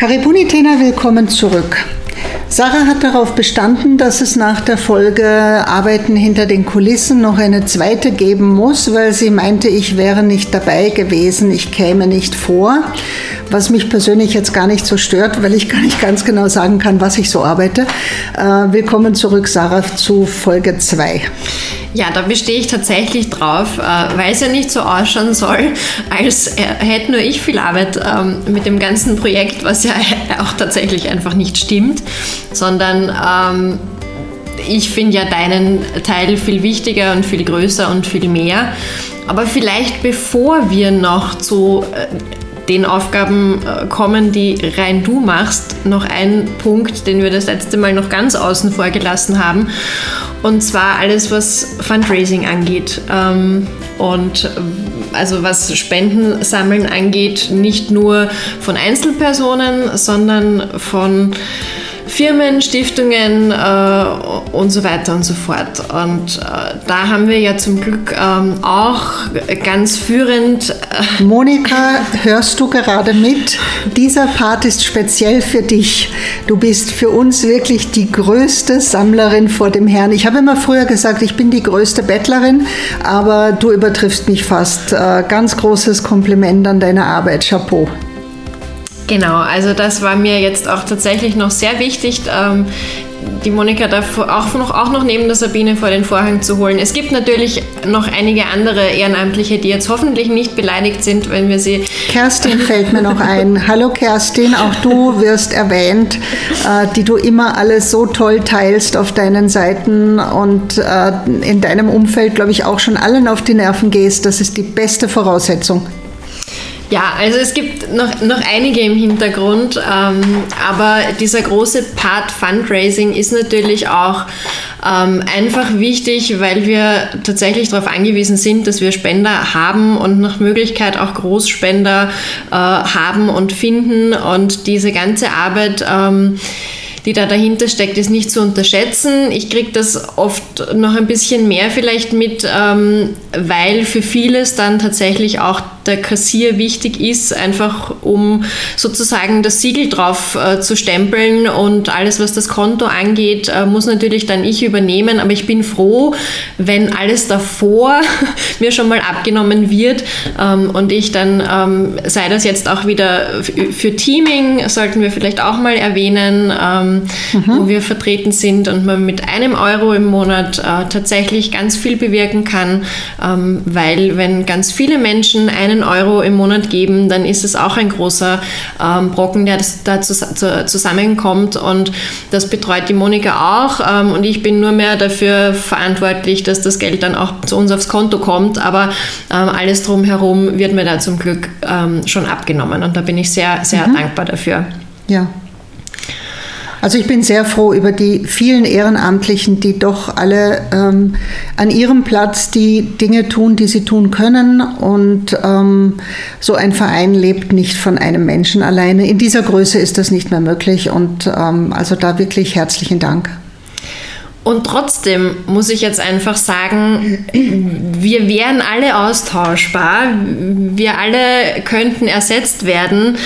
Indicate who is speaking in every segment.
Speaker 1: Karibuni Tena, willkommen zurück. Sarah hat darauf bestanden, dass es nach der Folge Arbeiten hinter den Kulissen noch eine zweite geben muss, weil sie meinte, ich wäre nicht dabei gewesen, ich käme nicht vor. Was mich persönlich jetzt gar nicht so stört, weil ich gar nicht ganz genau sagen kann, was ich so arbeite. Äh, willkommen zurück, Sarah, zu Folge 2.
Speaker 2: Ja, da bestehe ich tatsächlich drauf, äh, weil es ja nicht so ausschauen soll, als hätte nur ich viel Arbeit ähm, mit dem ganzen Projekt, was ja auch tatsächlich einfach nicht stimmt, sondern ähm, ich finde ja deinen Teil viel wichtiger und viel größer und viel mehr. Aber vielleicht bevor wir noch zu äh, den Aufgaben äh, kommen, die rein du machst, noch ein Punkt, den wir das letzte Mal noch ganz außen vor gelassen haben. Und zwar alles, was Fundraising angeht. Ähm, und also was Spenden sammeln angeht, nicht nur von Einzelpersonen, sondern von Firmen, Stiftungen äh, und so weiter und so fort. Und äh, da haben wir ja zum Glück ähm, auch ganz führend.
Speaker 1: Äh Monika, hörst du gerade mit? Dieser Part ist speziell für dich. Du bist für uns wirklich die größte Sammlerin vor dem Herrn. Ich habe immer früher gesagt, ich bin die größte Bettlerin, aber du übertriffst mich fast. Äh, ganz großes Kompliment an deine Arbeit. Chapeau.
Speaker 2: Genau, also das war mir jetzt auch tatsächlich noch sehr wichtig. Ähm, die Monika da auch noch, auch noch neben der Sabine vor den Vorhang zu holen. Es gibt natürlich noch einige andere Ehrenamtliche, die jetzt hoffentlich nicht beleidigt sind, wenn wir sie.
Speaker 1: Kerstin fällt mir noch ein. Hallo Kerstin, auch du wirst erwähnt, äh, die du immer alles so toll teilst auf deinen Seiten und äh, in deinem Umfeld, glaube ich, auch schon allen auf die Nerven gehst. Das ist die beste Voraussetzung.
Speaker 2: Ja, also es gibt noch, noch einige im Hintergrund, ähm, aber dieser große Part Fundraising ist natürlich auch ähm, einfach wichtig, weil wir tatsächlich darauf angewiesen sind, dass wir Spender haben und nach Möglichkeit auch Großspender äh, haben und finden und diese ganze Arbeit. Ähm, die da dahinter steckt, ist nicht zu unterschätzen. Ich kriege das oft noch ein bisschen mehr vielleicht mit, ähm, weil für vieles dann tatsächlich auch der Kassier wichtig ist, einfach um sozusagen das Siegel drauf äh, zu stempeln und alles, was das Konto angeht, äh, muss natürlich dann ich übernehmen. Aber ich bin froh, wenn alles davor mir schon mal abgenommen wird ähm, und ich dann, ähm, sei das jetzt auch wieder für Teaming, sollten wir vielleicht auch mal erwähnen, ähm, mhm. wo wir vertreten sind und man mit einem Euro im Monat äh, tatsächlich ganz viel bewirken kann, ähm, weil wenn ganz viele Menschen einen Euro im Monat geben, dann ist es auch ein großer ähm, Brocken, der da zusammenkommt. Und das betreut die Monika auch. Ähm, und ich bin nur mehr dafür verantwortlich, dass das Geld dann auch zu uns aufs Konto kommt. Aber ähm, alles drumherum wird mir da zum Glück ähm, schon abgenommen. Und da bin ich sehr, sehr mhm. dankbar dafür.
Speaker 1: Ja, also ich bin sehr froh über die vielen Ehrenamtlichen, die doch alle ähm, an ihrem Platz die Dinge tun, die sie tun können. Und ähm, so ein Verein lebt nicht von einem Menschen alleine. In dieser Größe ist das nicht mehr möglich. Und ähm, also da wirklich herzlichen Dank.
Speaker 2: Und trotzdem muss ich jetzt einfach sagen, wir wären alle austauschbar. Wir alle könnten ersetzt werden.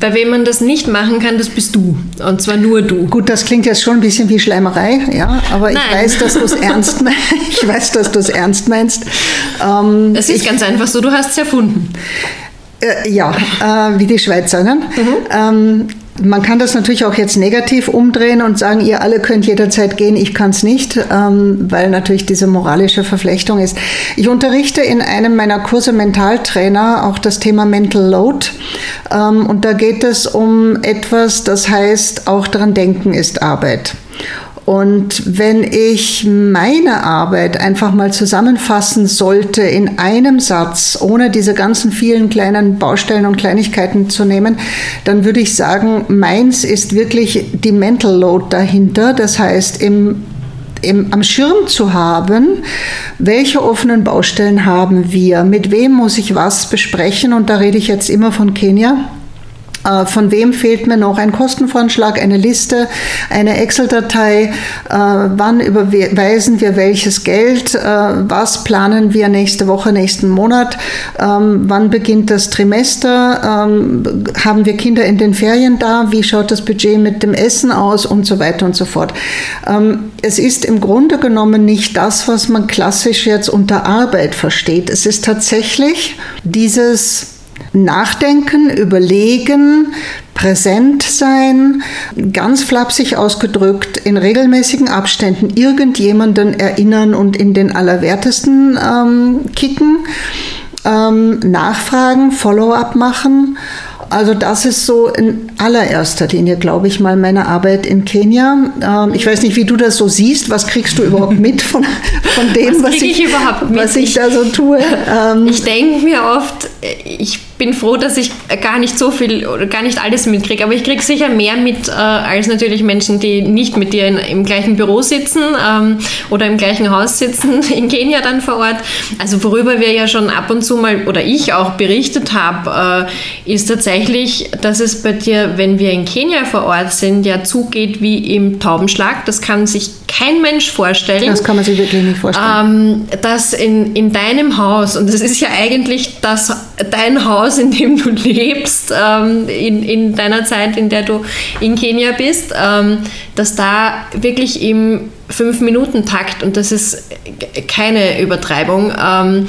Speaker 2: Bei wem man das nicht machen kann, das bist du. Und zwar nur du.
Speaker 1: Gut, das klingt jetzt schon ein bisschen wie Schleimerei, ja, aber Nein. ich weiß, dass du es ernst meinst. Ich weiß, dass du es ernst meinst.
Speaker 2: Ähm, es ist ich, ganz einfach so, du hast es erfunden.
Speaker 1: Äh, ja, äh, wie die Schweizer. Ne? Mhm. Ähm, man kann das natürlich auch jetzt negativ umdrehen und sagen, ihr alle könnt jederzeit gehen, ich kann es nicht, ähm, weil natürlich diese moralische Verflechtung ist. Ich unterrichte in einem meiner Kurse Mentaltrainer auch das Thema Mental Load. Ähm, und da geht es um etwas, das heißt, auch daran denken ist Arbeit. Und wenn ich meine Arbeit einfach mal zusammenfassen sollte in einem Satz, ohne diese ganzen vielen kleinen Baustellen und Kleinigkeiten zu nehmen, dann würde ich sagen, meins ist wirklich die Mental Load dahinter. Das heißt, im im, am Schirm zu haben, welche offenen Baustellen haben wir, mit wem muss ich was besprechen und da rede ich jetzt immer von Kenia von wem fehlt mir noch? Ein Kostenvoranschlag, eine Liste, eine Excel-Datei, äh, wann überweisen wir welches Geld, äh, was planen wir nächste Woche, nächsten Monat, ähm, wann beginnt das Trimester, ähm, haben wir Kinder in den Ferien da, wie schaut das Budget mit dem Essen aus? Und so weiter und so fort. Ähm, es ist im Grunde genommen nicht das, was man klassisch jetzt unter Arbeit versteht. Es ist tatsächlich dieses Nachdenken, überlegen, präsent sein, ganz flapsig ausgedrückt, in regelmäßigen Abständen irgendjemanden erinnern und in den Allerwertesten ähm, kicken, ähm, nachfragen, Follow-up machen also das ist so in allererster Linie, glaube ich mal, meine Arbeit in Kenia. Ähm, ich weiß nicht, wie du das so siehst. Was kriegst du überhaupt mit von, von dem, was, was ich, ich, was ich da so tue?
Speaker 2: Ähm, ich denke mir oft, ich bin froh, dass ich gar nicht so viel oder gar nicht alles mitkriege, aber ich kriege sicher mehr mit äh, als natürlich Menschen, die nicht mit dir in, im gleichen Büro sitzen ähm, oder im gleichen Haus sitzen, in Kenia dann vor Ort. Also worüber wir ja schon ab und zu mal oder ich auch berichtet habe, äh, ist tatsächlich, dass es bei dir, wenn wir in Kenia vor Ort sind, ja zugeht wie im Taubenschlag. Das kann sich kein Mensch vorstellen.
Speaker 1: Das kann man sich wirklich nicht
Speaker 2: vorstellen. Ähm, dass in, in deinem Haus, und das ist ja eigentlich das, dein Haus, in dem du lebst, ähm, in, in deiner Zeit, in der du in Kenia bist, ähm, dass da wirklich im Fünf-Minuten-Takt, und das ist keine Übertreibung, ähm,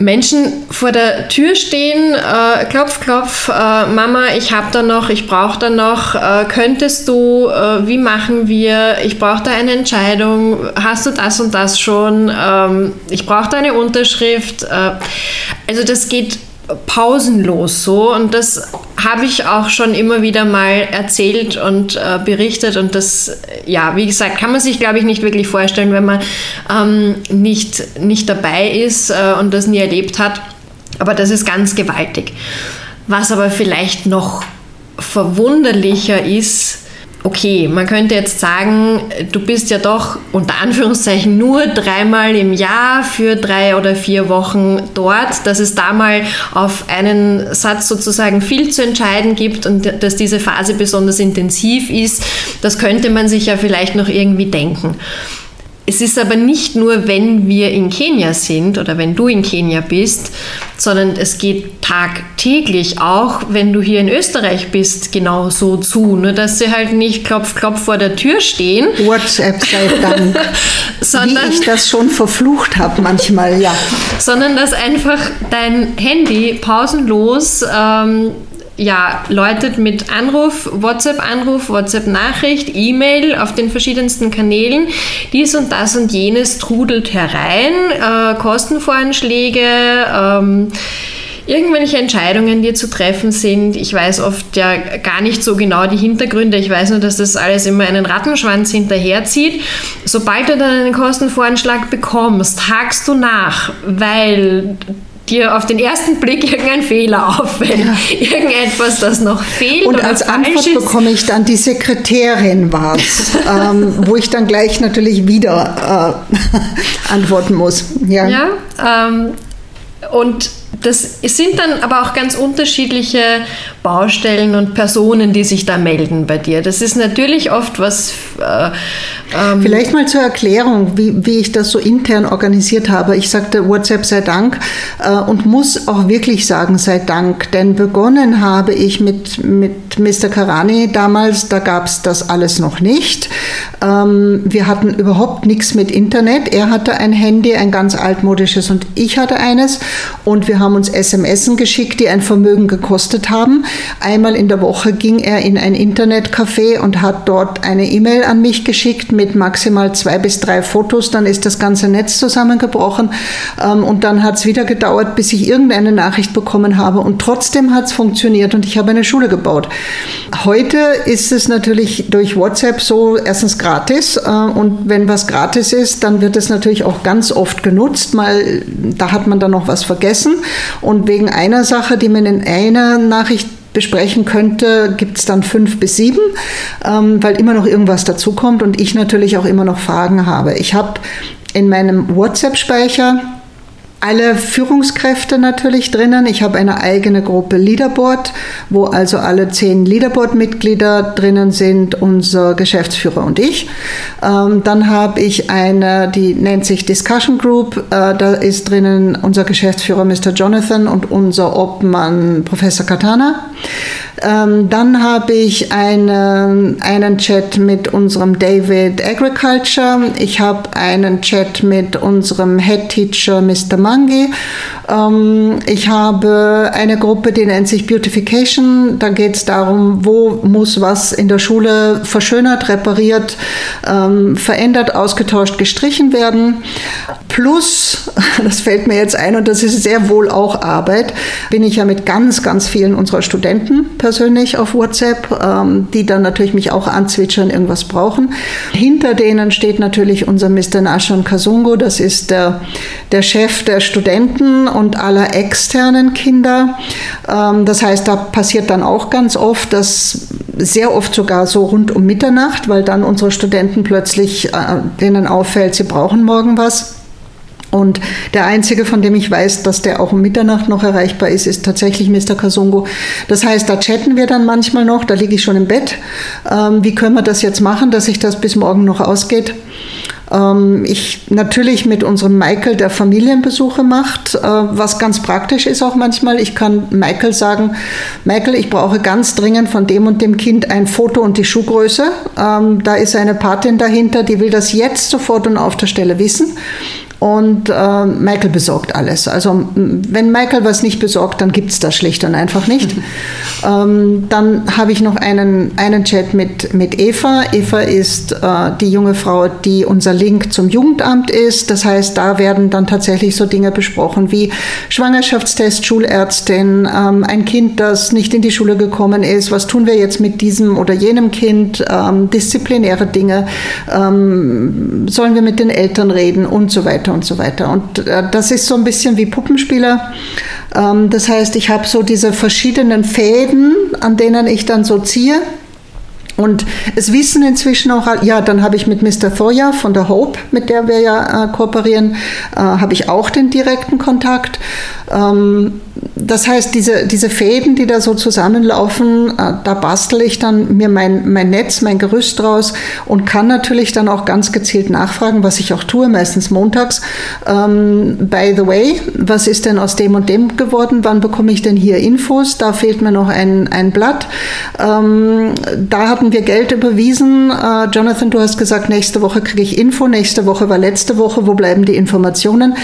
Speaker 2: Menschen vor der Tür stehen, äh, klopf, klopf, äh, Mama, ich habe da noch, ich brauche da noch, äh, könntest du, äh, wie machen wir, ich brauche da eine Entscheidung, hast du das und das schon, ähm, ich brauche da eine Unterschrift. Äh, also das geht pausenlos so und das habe ich auch schon immer wieder mal erzählt und äh, berichtet und das, ja, wie gesagt, kann man sich, glaube ich, nicht wirklich vorstellen, wenn man ähm, nicht, nicht dabei ist äh, und das nie erlebt hat. Aber das ist ganz gewaltig. Was aber vielleicht noch verwunderlicher ist, okay, man könnte jetzt sagen, du bist ja doch unter Anführungszeichen nur dreimal im Jahr für drei oder vier Wochen dort, dass es da mal auf einen Satz sozusagen viel zu entscheiden gibt und dass diese Phase besonders intensiv ist, das könnte man sich ja vielleicht noch irgendwie denken. Es ist aber nicht nur, wenn wir in Kenia sind oder wenn du in Kenia bist, sondern es geht tagtäglich auch, wenn du hier in Österreich bist, genau so zu. Nur dass sie halt nicht klopf, klopf vor der Tür stehen.
Speaker 1: WhatsApp sei Dank. sondern, Wie ich das schon verflucht habe manchmal, ja.
Speaker 2: Sondern dass einfach dein Handy pausenlos ähm, ja, läutet mit Anruf, WhatsApp-Anruf, WhatsApp-Nachricht, E-Mail auf den verschiedensten Kanälen. Dies und das und jenes trudelt herein, äh, Kostenvoranschläge, ähm, irgendwelche Entscheidungen, die zu treffen sind. Ich weiß oft ja gar nicht so genau die Hintergründe. Ich weiß nur, dass das alles immer einen Rattenschwanz hinterherzieht. Sobald du dann einen Kostenvoranschlag bekommst, hakst du nach, weil dir auf den ersten Blick irgendein Fehler auffällt, ja. irgendetwas, das noch fehlt.
Speaker 1: Und als Antwort ist. bekomme ich dann die Sekretärin was, ähm, wo ich dann gleich natürlich wieder äh, antworten muss.
Speaker 2: Ja, ja ähm, und das sind dann aber auch ganz unterschiedliche Baustellen und Personen, die sich da melden bei dir. Das ist natürlich oft was. Äh,
Speaker 1: ähm Vielleicht mal zur Erklärung, wie, wie ich das so intern organisiert habe. Ich sagte WhatsApp sei Dank äh, und muss auch wirklich sagen sei Dank, denn begonnen habe ich mit, mit Mr. Karani damals, da gab es das alles noch nicht. Ähm, wir hatten überhaupt nichts mit Internet. Er hatte ein Handy, ein ganz altmodisches und ich hatte eines und wir haben uns SMS geschickt, die ein Vermögen gekostet haben. Einmal in der Woche ging er in ein Internetcafé und hat dort eine E-Mail an mich geschickt mit maximal zwei bis drei Fotos. Dann ist das ganze Netz zusammengebrochen ähm, und dann hat es wieder gedauert, bis ich irgendeine Nachricht bekommen habe und trotzdem hat es funktioniert und ich habe eine Schule gebaut. Heute ist es natürlich durch WhatsApp so erstens gratis äh, und wenn was gratis ist, dann wird es natürlich auch ganz oft genutzt. Mal, da hat man dann noch was vergessen. Und wegen einer Sache, die man in einer Nachricht besprechen könnte, gibt es dann fünf bis sieben, ähm, weil immer noch irgendwas dazukommt und ich natürlich auch immer noch Fragen habe. Ich habe in meinem WhatsApp-Speicher alle Führungskräfte natürlich drinnen. Ich habe eine eigene Gruppe Leaderboard, wo also alle zehn Leaderboard-Mitglieder drinnen sind, unser Geschäftsführer und ich. Ähm, dann habe ich eine, die nennt sich Discussion Group. Äh, da ist drinnen unser Geschäftsführer Mr. Jonathan und unser Obmann Professor Katana. Ähm, dann habe ich eine, einen Chat mit unserem David Agriculture. Ich habe einen Chat mit unserem Head Teacher Mr. Mangi. Ähm, ich habe eine Gruppe, die nennt sich Beautification. Da geht es darum, wo muss was in der Schule verschönert, repariert, ähm, verändert, ausgetauscht, gestrichen werden. Plus, das fällt mir jetzt ein und das ist sehr wohl auch Arbeit, bin ich ja mit ganz, ganz vielen unserer Studenten persönlich auf WhatsApp, ähm, die dann natürlich mich auch anzwitschern, irgendwas brauchen. Hinter denen steht natürlich unser Mr. Nashon Kasungo, das ist der, der Chef der Studenten und aller externen Kinder. Ähm, das heißt, da passiert dann auch ganz oft, dass sehr oft sogar so rund um Mitternacht, weil dann unsere Studenten plötzlich äh, denen auffällt, sie brauchen morgen was und der einzige, von dem ich weiß, dass der auch um Mitternacht noch erreichbar ist, ist tatsächlich Mr. Kasongo. Das heißt, da chatten wir dann manchmal noch, da liege ich schon im Bett. Ähm, wie können wir das jetzt machen, dass sich das bis morgen noch ausgeht? Ähm, ich natürlich mit unserem Michael, der Familienbesuche macht, äh, was ganz praktisch ist auch manchmal. Ich kann Michael sagen, Michael, ich brauche ganz dringend von dem und dem Kind ein Foto und die Schuhgröße. Ähm, da ist eine Patin dahinter, die will das jetzt sofort und auf der Stelle wissen und äh, Michael besorgt alles. Also wenn Michael was nicht besorgt, dann gibt es das schlicht und einfach nicht. ähm, dann habe ich noch einen, einen Chat mit, mit Eva. Eva ist äh, die junge Frau, die unser Link zum Jugendamt ist. Das heißt, da werden dann tatsächlich so Dinge besprochen wie Schwangerschaftstest, Schulärztin, ähm, ein Kind, das nicht in die Schule gekommen ist. Was tun wir jetzt mit diesem oder jenem Kind? Ähm, disziplinäre Dinge. Ähm, sollen wir mit den Eltern reden und so weiter weiter und so weiter. Und äh, das ist so ein bisschen wie Puppenspieler. Ähm, das heißt, ich habe so diese verschiedenen Fäden, an denen ich dann so ziehe. Und es wissen inzwischen auch, ja, dann habe ich mit Mr. Thoya von der Hope, mit der wir ja äh, kooperieren, äh, habe ich auch den direkten Kontakt. Ähm, das heißt, diese, diese Fäden, die da so zusammenlaufen, äh, da bastel ich dann mir mein, mein Netz, mein Gerüst draus und kann natürlich dann auch ganz gezielt nachfragen, was ich auch tue, meistens montags. Ähm, by the way, was ist denn aus dem und dem geworden? Wann bekomme ich denn hier Infos? Da fehlt mir noch ein, ein Blatt. Ähm, da hatten wir Geld überwiesen. Äh, Jonathan, du hast gesagt, nächste Woche kriege ich Info. Nächste Woche war letzte Woche. Wo bleiben die Informationen?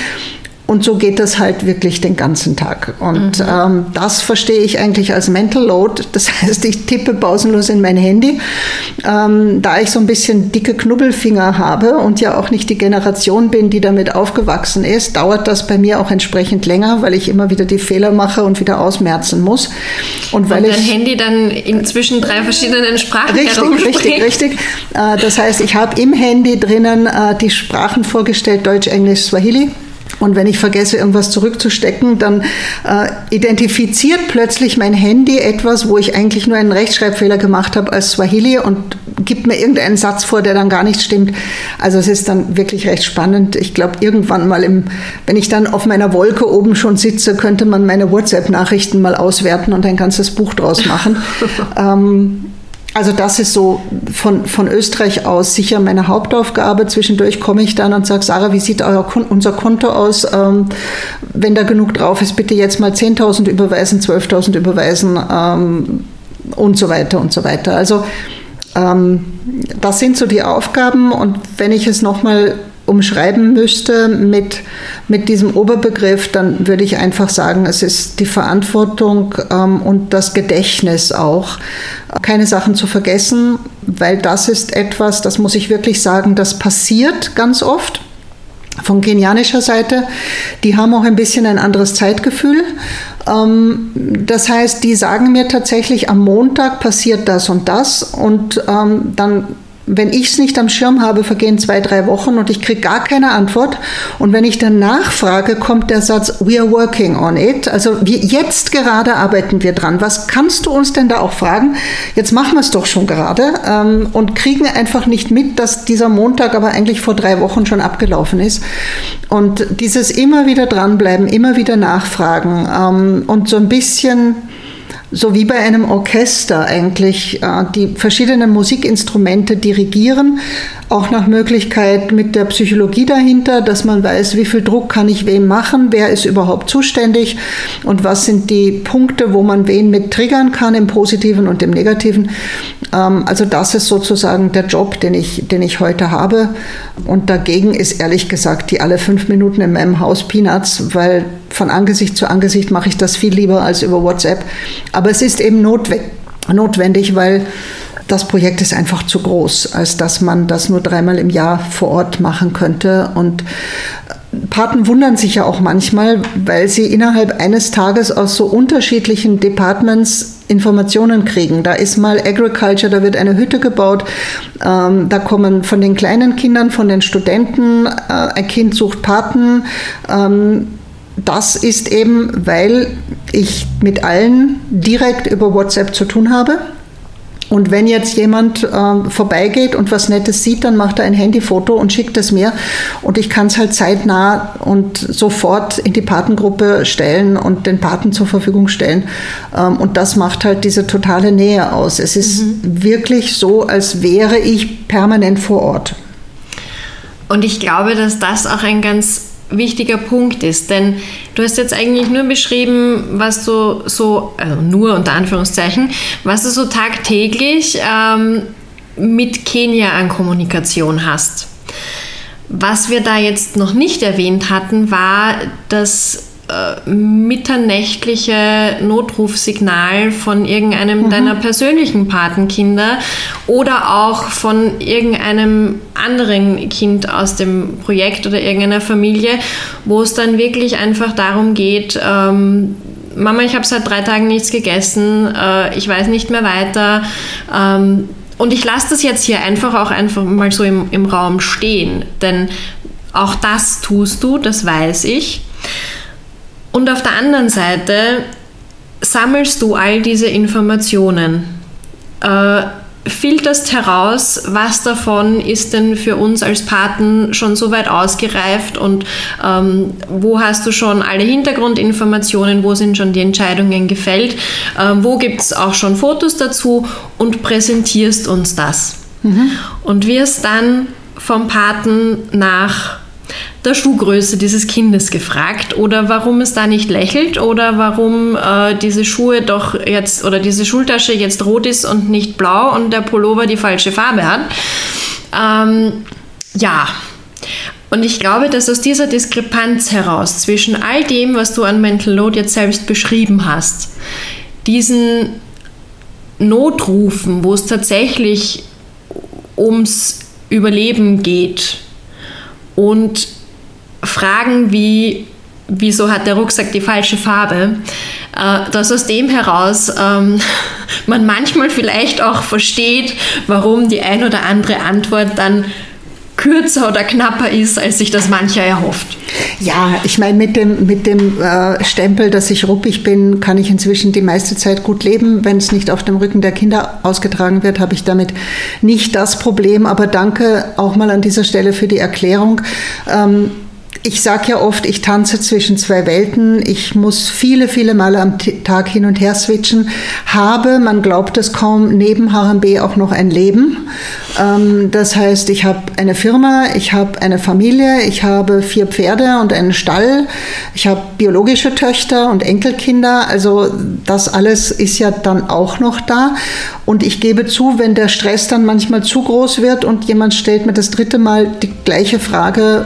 Speaker 1: Und so geht das halt wirklich den ganzen Tag. Und mhm. ähm, das verstehe ich eigentlich als Mental Load. Das heißt, ich tippe pausenlos in mein Handy. Ähm, da ich so ein bisschen dicke Knubbelfinger habe und ja auch nicht die Generation bin, die damit aufgewachsen ist, dauert das bei mir auch entsprechend länger, weil ich immer wieder die Fehler mache und wieder ausmerzen muss.
Speaker 2: Und weil und dein ich, Handy dann inzwischen drei verschiedenen Sprachen
Speaker 1: Richtig, richtig, richtig. Äh, das heißt, ich habe im Handy drinnen äh, die Sprachen vorgestellt, Deutsch, Englisch, Swahili. Und wenn ich vergesse, irgendwas zurückzustecken, dann äh, identifiziert plötzlich mein Handy etwas, wo ich eigentlich nur einen Rechtschreibfehler gemacht habe als Swahili und gibt mir irgendeinen Satz vor, der dann gar nicht stimmt. Also es ist dann wirklich recht spannend. Ich glaube, irgendwann mal, im, wenn ich dann auf meiner Wolke oben schon sitze, könnte man meine WhatsApp-Nachrichten mal auswerten und ein ganzes Buch draus machen. ähm, also das ist so von, von Österreich aus sicher meine Hauptaufgabe. Zwischendurch komme ich dann und sage, Sarah, wie sieht euer, unser Konto aus? Ähm, wenn da genug drauf ist, bitte jetzt mal 10.000 überweisen, 12.000 überweisen ähm, und so weiter und so weiter. Also ähm, das sind so die Aufgaben und wenn ich es nochmal umschreiben müsste mit, mit diesem Oberbegriff, dann würde ich einfach sagen, es ist die Verantwortung ähm, und das Gedächtnis auch, keine Sachen zu vergessen, weil das ist etwas, das muss ich wirklich sagen, das passiert ganz oft. Von kenianischer Seite, die haben auch ein bisschen ein anderes Zeitgefühl. Ähm, das heißt, die sagen mir tatsächlich, am Montag passiert das und das und ähm, dann wenn ich es nicht am Schirm habe, vergehen zwei, drei Wochen und ich kriege gar keine Antwort. Und wenn ich dann nachfrage, kommt der Satz, we are working on it. Also wir, jetzt gerade arbeiten wir dran. Was kannst du uns denn da auch fragen? Jetzt machen wir es doch schon gerade ähm, und kriegen einfach nicht mit, dass dieser Montag aber eigentlich vor drei Wochen schon abgelaufen ist. Und dieses immer wieder dranbleiben, immer wieder nachfragen ähm, und so ein bisschen so wie bei einem Orchester eigentlich äh, die verschiedenen Musikinstrumente dirigieren, auch nach Möglichkeit mit der Psychologie dahinter, dass man weiß, wie viel Druck kann ich wem machen, wer ist überhaupt zuständig und was sind die Punkte, wo man wen mit triggern kann im Positiven und im Negativen. Ähm, also das ist sozusagen der Job, den ich, den ich heute habe. Und dagegen ist ehrlich gesagt die alle fünf Minuten in meinem Haus Peanuts, weil von Angesicht zu Angesicht mache ich das viel lieber als über WhatsApp. Aber es ist eben notwendig, weil das Projekt ist einfach zu groß, als dass man das nur dreimal im Jahr vor Ort machen könnte. Und Paten wundern sich ja auch manchmal, weil sie innerhalb eines Tages aus so unterschiedlichen Departments Informationen kriegen. Da ist mal Agriculture, da wird eine Hütte gebaut, ähm, da kommen von den kleinen Kindern, von den Studenten, äh, ein Kind sucht Paten. Ähm, das ist eben, weil ich mit allen direkt über WhatsApp zu tun habe. Und wenn jetzt jemand äh, vorbeigeht und was Nettes sieht, dann macht er ein Handyfoto und schickt es mir. Und ich kann es halt zeitnah und sofort in die Patengruppe stellen und den Paten zur Verfügung stellen. Ähm, und das macht halt diese totale Nähe aus. Es ist mhm. wirklich so, als wäre ich permanent vor Ort.
Speaker 2: Und ich glaube, dass das auch ein ganz wichtiger Punkt ist. Denn du hast jetzt eigentlich nur beschrieben, was du so, also nur unter Anführungszeichen, was du so tagtäglich ähm, mit Kenia an Kommunikation hast. Was wir da jetzt noch nicht erwähnt hatten, war, dass äh, mitternächtliche Notrufsignal von irgendeinem mhm. deiner persönlichen Patenkinder oder auch von irgendeinem anderen Kind aus dem Projekt oder irgendeiner Familie, wo es dann wirklich einfach darum geht, ähm, Mama, ich habe seit drei Tagen nichts gegessen, äh, ich weiß nicht mehr weiter. Ähm, und ich lasse das jetzt hier einfach auch einfach mal so im, im Raum stehen, denn auch das tust du, das weiß ich. Und auf der anderen Seite sammelst du all diese Informationen, äh, filterst heraus, was davon ist denn für uns als Paten schon so weit ausgereift und ähm, wo hast du schon alle Hintergrundinformationen, wo sind schon die Entscheidungen gefällt, äh, wo gibt es auch schon Fotos dazu und präsentierst uns das. Mhm. Und wirst dann vom Paten nach der Schuhgröße dieses Kindes gefragt oder warum es da nicht lächelt oder warum äh, diese Schuhe doch jetzt oder diese Schultasche jetzt rot ist und nicht blau und der Pullover die falsche Farbe hat. Ähm, ja. Und ich glaube, dass aus dieser Diskrepanz heraus zwischen all dem, was du an Mental Load jetzt selbst beschrieben hast, diesen Notrufen, wo es tatsächlich ums Überleben geht und Fragen wie, wieso hat der Rucksack die falsche Farbe, äh, dass aus dem heraus ähm, man manchmal vielleicht auch versteht, warum die ein oder andere Antwort dann kürzer oder knapper ist, als sich das mancher erhofft.
Speaker 1: Ja, ich meine, mit dem, mit dem äh, Stempel, dass ich ruppig bin, kann ich inzwischen die meiste Zeit gut leben. Wenn es nicht auf dem Rücken der Kinder ausgetragen wird, habe ich damit nicht das Problem. Aber danke auch mal an dieser Stelle für die Erklärung. Ähm, ich sage ja oft, ich tanze zwischen zwei Welten. Ich muss viele, viele Male am Tag hin und her switchen. Habe, man glaubt es kaum, neben HMB auch noch ein Leben. Ähm, das heißt, ich habe eine Firma, ich habe eine Familie, ich habe vier Pferde und einen Stall. Ich habe biologische Töchter und Enkelkinder. Also das alles ist ja dann auch noch da. Und ich gebe zu, wenn der Stress dann manchmal zu groß wird und jemand stellt mir das dritte Mal die gleiche Frage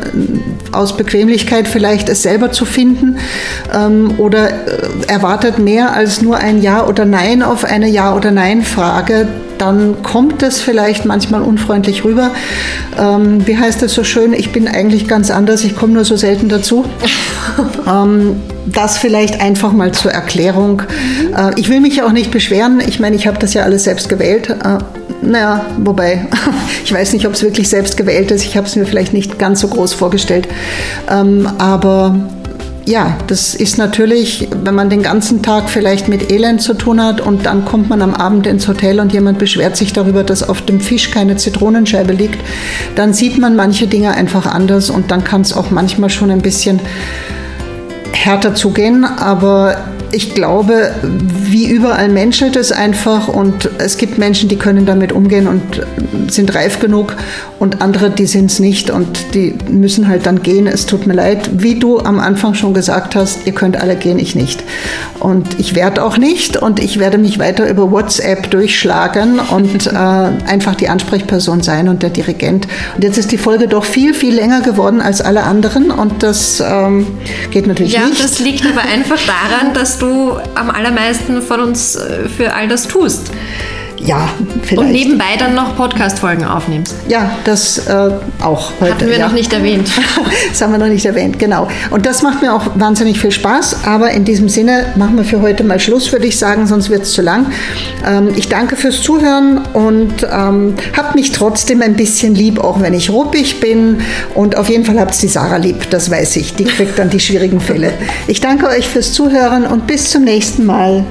Speaker 1: aus Bequemlichkeit vielleicht es selber zu finden ähm, oder äh, erwartet mehr als nur ein Ja oder Nein auf eine Ja oder Nein Frage, dann kommt es vielleicht manchmal unfreundlich rüber. Ähm, wie heißt es so schön? Ich bin eigentlich ganz anders, ich komme nur so selten dazu. ähm, das vielleicht einfach mal zur Erklärung. Mhm. Äh, ich will mich auch nicht beschweren. Ich meine, ich habe das ja alles selbst gewählt. Äh, naja, wobei, ich weiß nicht, ob es wirklich selbst gewählt ist. Ich habe es mir vielleicht nicht ganz so groß vorgestellt. Ähm, aber ja, das ist natürlich, wenn man den ganzen Tag vielleicht mit Elend zu tun hat und dann kommt man am Abend ins Hotel und jemand beschwert sich darüber, dass auf dem Fisch keine Zitronenscheibe liegt, dann sieht man manche Dinge einfach anders und dann kann es auch manchmal schon ein bisschen härter zugehen. Aber ich glaube, wie überall menschelt es einfach und es gibt Menschen, die können damit umgehen und sind reif genug und andere, die sind es nicht und die müssen halt dann gehen. Es tut mir leid. Wie du am Anfang schon gesagt hast, ihr könnt alle gehen, ich nicht. Und ich werde auch nicht und ich werde mich weiter über WhatsApp durchschlagen und äh, einfach die Ansprechperson sein und der Dirigent. Und jetzt ist die Folge doch viel, viel länger geworden als alle anderen und das ähm, geht natürlich
Speaker 2: ja,
Speaker 1: nicht.
Speaker 2: Ja, das liegt aber einfach daran, dass du am allermeisten von uns äh, für all das tust.
Speaker 1: Ja, vielleicht.
Speaker 2: Und nebenbei dann noch Podcast-Folgen aufnimmst.
Speaker 1: Ja, das äh, auch
Speaker 2: heute. Hatten wir
Speaker 1: ja.
Speaker 2: noch nicht erwähnt.
Speaker 1: das haben wir noch nicht erwähnt, genau. Und das macht mir auch wahnsinnig viel Spaß. Aber in diesem Sinne machen wir für heute mal Schluss, würde ich sagen, sonst wird es zu lang. Ähm, ich danke fürs Zuhören und ähm, habt mich trotzdem ein bisschen lieb, auch wenn ich ruppig bin. Und auf jeden Fall habt ihr die Sarah lieb, das weiß ich. Die kriegt dann die schwierigen Fälle. Ich danke euch fürs Zuhören und bis zum nächsten Mal.